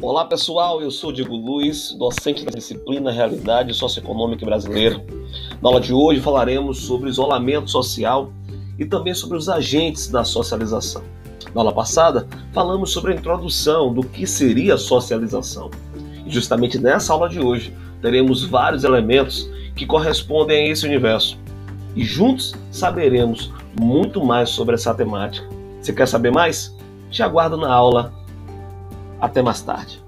Olá pessoal, eu sou Diego Luiz, docente da disciplina Realidade Socioeconômica Brasileira. Na aula de hoje falaremos sobre isolamento social e também sobre os agentes da socialização. Na aula passada, falamos sobre a introdução do que seria socialização. E justamente nessa aula de hoje, teremos vários elementos que correspondem a esse universo. E juntos saberemos muito mais sobre essa temática. Você quer saber mais? Te aguardo na aula até mais tarde.